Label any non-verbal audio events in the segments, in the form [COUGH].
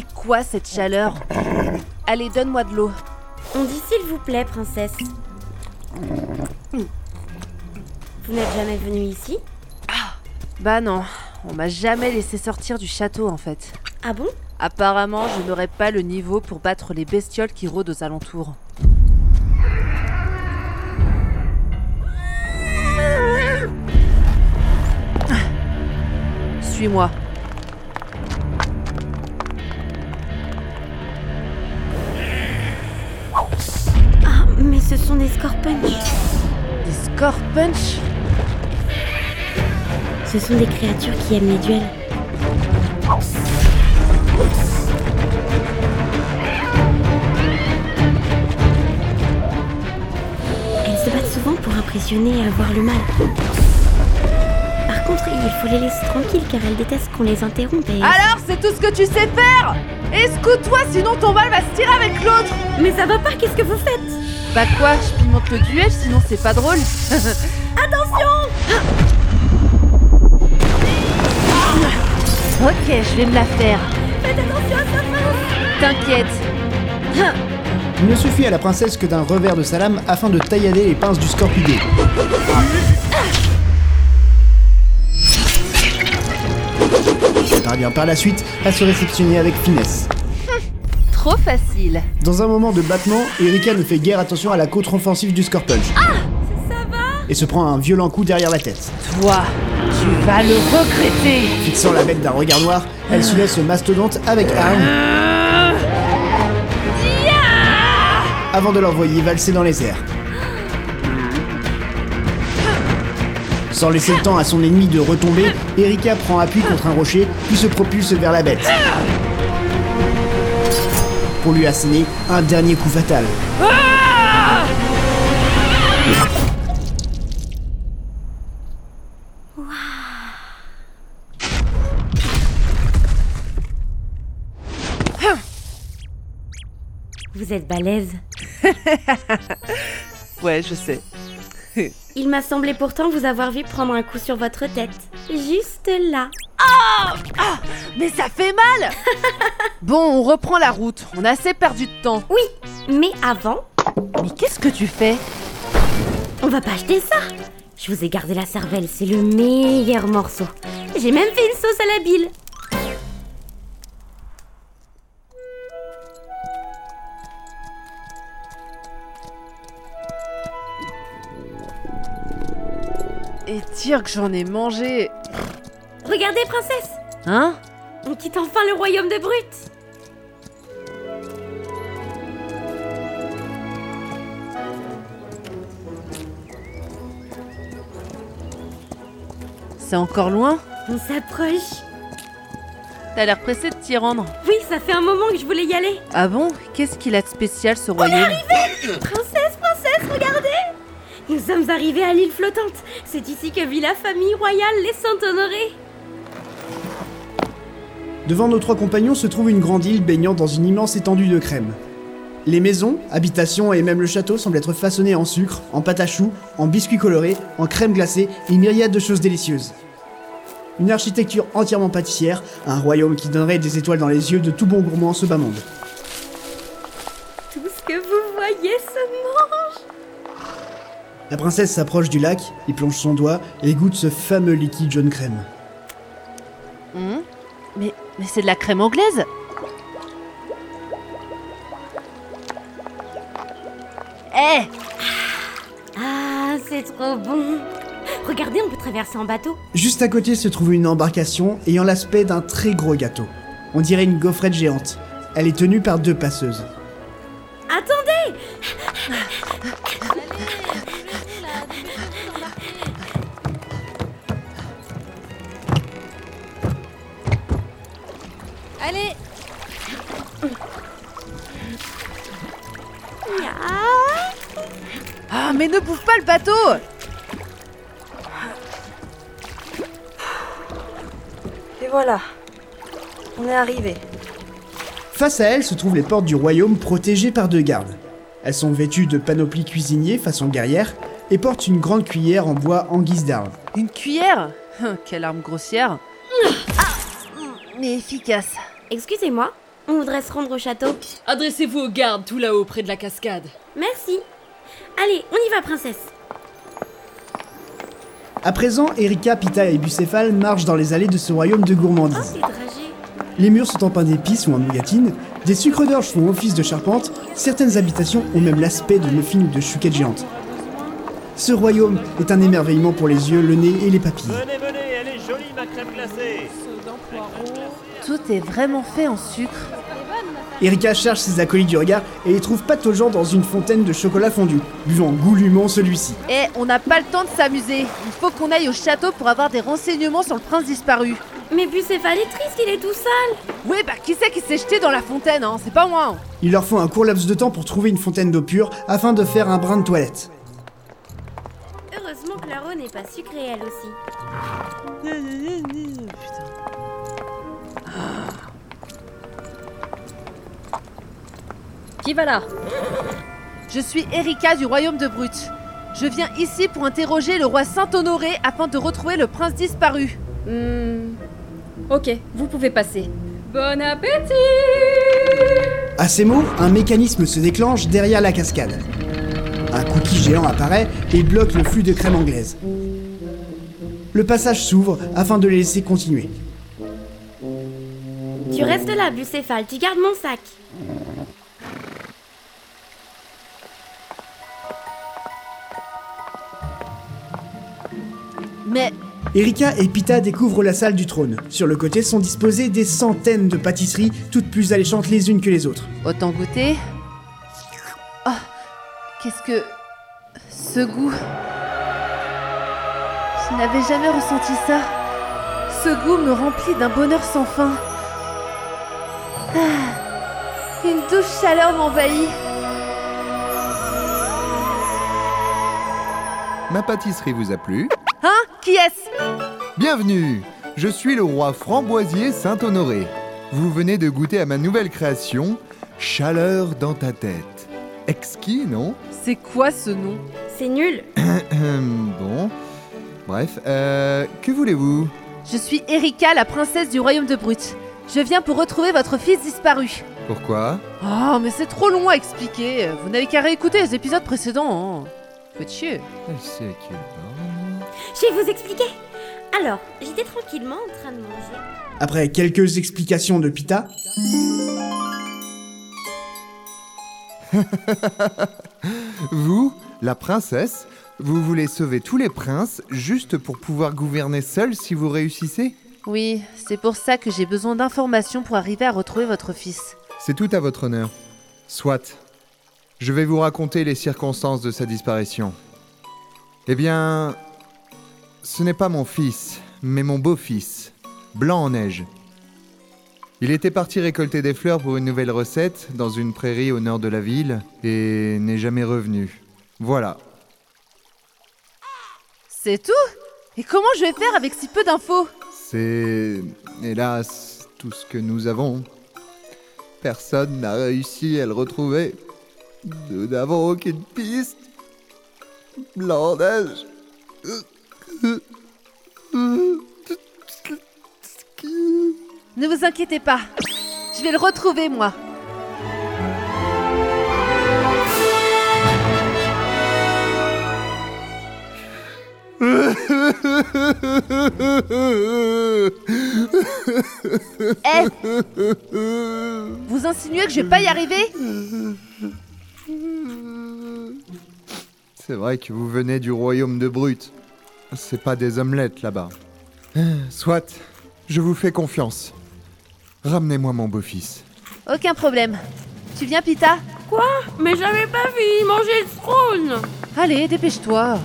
quoi cette chaleur? Allez, donne-moi de l'eau. On dit s'il vous plaît, princesse. Vous n'êtes jamais venue ici? Bah non, on m'a jamais laissé sortir du château en fait. Ah bon? Apparemment, je n'aurais pas le niveau pour battre les bestioles qui rôdent aux alentours. Suis-moi. Ce sont des scorpunch. Des Scorpunch Ce sont des créatures qui aiment les duels. Elles se battent souvent pour impressionner et avoir le mal. Par contre, il faut les laisser tranquilles car elles détestent qu'on les interrompe et... Alors, c'est tout ce que tu sais faire Escoute-toi, sinon ton mal va se tirer avec l'autre Mais ça va pas, qu'est-ce que vous faites Bah quoi, je pimente le duel, sinon c'est pas drôle. [LAUGHS] Attention ok, je vais me la faire. Faites attention à sa T'inquiète. Il ne suffit à la princesse que d'un revers de sa lame afin de taillader les pinces du scorpidé. Elle parvient par la suite à se réceptionner avec finesse. [LAUGHS] Trop facile. Dans un moment de battement, Erika ne fait guère attention à la contre-offensive du Scorpunch. Ça va? Et se prend un violent coup derrière la tête. Toi, tu vas le regretter. Fixant la bête d'un regard noir, elle soulève ce mastodonte avec arme avant de l'envoyer valser dans les airs. Sans laisser le temps à son ennemi de retomber, Erika prend appui contre un rocher puis se propulse vers la bête. Pour lui asséner un dernier coup fatal. Vous êtes balèze. [LAUGHS] Ouais, je sais. Il m'a semblé pourtant vous avoir vu prendre un coup sur votre tête. Juste là. Mais ça fait mal [LAUGHS] Bon, on reprend la route. On a assez perdu de temps. Oui, mais avant, Mais qu'est-ce que tu fais? On va pas acheter ça. Je vous ai gardé la cervelle, c'est le meilleur morceau. J'ai même fait une sauce à la bile. Et dire que j'en ai mangé. Regardez, princesse, Hein? On quitte enfin le royaume de Brut. C'est encore loin? On s'approche. T'as l'air pressé de t'y rendre. Oui, ça fait un moment que je voulais y aller. Ah bon? Qu'est-ce qu'il a de spécial ce royaume? Princesse, princesse, regardez Nous sommes arrivés à l'île flottante. C'est ici que vit la famille royale, les Saint-Honoré. Devant nos trois compagnons se trouve une grande île baignant dans une immense étendue de crème. Les maisons, habitations et même le château semblent être façonnés en sucre, en pâte à choux, en biscuits colorés, en crème glacée et une myriade de choses délicieuses. Une architecture entièrement pâtissière, un royaume qui donnerait des étoiles dans les yeux de tout bon gourmand en ce bas monde. Tout ce que vous voyez se mange. La princesse s'approche du lac, y plonge son doigt et goûte ce fameux liquide jaune crème. Hum Mais, mais c'est de la crème anglaise Eh Ah, c'est trop bon. Regardez, on peut traverser en bateau. Juste à côté se trouve une embarcation ayant l'aspect d'un très gros gâteau. On dirait une gaufrette géante. Elle est tenue par deux passeuses. Attendez Allez Ah, mais ne bouffe pas le bateau Et voilà. On est arrivé. Face à elle se trouvent les portes du royaume protégées par deux gardes. Elles sont vêtues de panoplies cuisiniers façon guerrière et portent une grande cuillère en bois en guise d'arme. Une cuillère? Hum, Quelle arme grossière Ah Mais efficace Excusez-moi, On voudrait se rendre au château. Adressez-vous aux gardes tout là-haut près de la cascade. Merci. Allez, on y va, princesse. À présent, Erika, Pita et Bucéphale marchent dans les allées de ce royaume de Oh, gourmandise. c'est dragé. Les murs sont en pain d'épices ou en nougatine, des sucres d'orge font office de charpente, certaines habitations ont même l'aspect de muffins ou de chouquettes géantes. Ce royaume est un émerveillement pour les yeux, le nez et les papilles. Venez, venez, elle est jolie ma crème glacée. Tout est vraiment fait en sucre. Erika cherche ses acolytes du regard et les trouve pataugeant dans une fontaine de chocolat fondu, buvant goulûment celui-ci. Eh, on n'a pas le temps de s'amuser. Il faut qu'on aille au château pour avoir des renseignements sur le prince disparu. Mais Bucéphale est triste, il est tout sale. Oui, bah qui c'est qui s'est jeté dans la fontaine, hein? C'est pas moi. hein. Il leur faut un court laps de temps pour trouver une fontaine d'eau pure afin de faire un brin de toilette. Heureusement que la n'est pas sucrée, elle aussi. Qui va là Je suis Erika du royaume de Brut. Je viens ici pour interroger le roi Saint-Honoré afin de retrouver le prince disparu. Hmm. Ok, vous pouvez passer. Bon appétit À ces mots, un mécanisme se déclenche derrière la cascade. Un cookie géant apparaît et bloque le flux de crème anglaise. Le passage s'ouvre afin de les laisser continuer. Tu restes là, Bucéphale, tu gardes mon sac. Mais Erika et Pita découvrent la salle du trône. Sur le côté sont disposées des centaines de pâtisseries, toutes plus alléchantes les unes que les autres. autant goûter. Oh, qu'est-ce que. Ce goût. Je n'avais jamais ressenti ça. Ce goût me remplit d'un bonheur sans fin. Ah, une douce chaleur m'envahit. Ma pâtisserie vous a plu? Qui est-ce Bienvenue Je suis le roi Framboisier Saint-Honoré. Vous venez de goûter à ma nouvelle création, Chaleur dans ta tête. Exquis, non? C'est quoi ce nom? C'est nul. [CLEARS THROAT] Bon. Bref, euh, que voulez-vous? Je suis Erika, la princesse du royaume de Brut. Je viens pour retrouver votre fils disparu. Pourquoi? Oh, mais c'est trop long à expliquer. Vous n'avez qu'à réécouter les épisodes précédents. Hein. Faites chier. Elle sait qu'il va. Je vais vous expliquer. Alors, j'étais tranquillement en train de manger. Après quelques explications de Pita, [LAUGHS] Vous, la princesse, vous voulez sauver tous les princes juste pour pouvoir gouverner seul si vous réussissez? Oui, c'est pour ça que j'ai besoin d'informations pour arriver à retrouver votre fils. C'est tout à votre honneur. Soit. Je vais vous raconter les circonstances de sa disparition. Eh bien, ce n'est pas mon fils, mais mon beau-fils, Blanc en neige. Il était parti récolter des fleurs pour une nouvelle recette dans une prairie au nord de la ville et n'est jamais revenu. Voilà. C'est tout? Et comment je vais faire avec si peu d'infos? C'est, hélas, tout ce que nous avons. Personne n'a réussi à le retrouver. Nous n'avons aucune piste. Blanc en neige. Ne vous inquiétez pas. Je vais le retrouver, moi. Eh Vous insinuez que je vais pas y arriver? C'est vrai que vous venez du royaume de Brut. C'est pas des omelettes là-bas. Soit, je vous fais confiance. Ramenez-moi mon beau-fils. Aucun problème. Tu viens, Pita? Quoi? Mais j'avais pas fini de manger le trône Allez, dépêche-toi.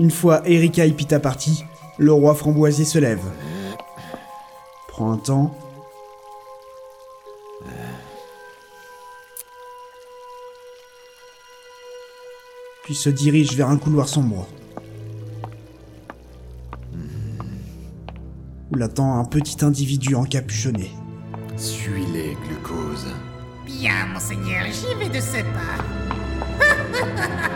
Une fois Erika et Pita partis, le roi framboisier se lève. Prend un temps. Puis se dirige vers un couloir sombre. où l'attend un petit individu encapuchonné. Suis-les, glucose. Bien, monseigneur, j'y vais de ce pas. [LAUGHS]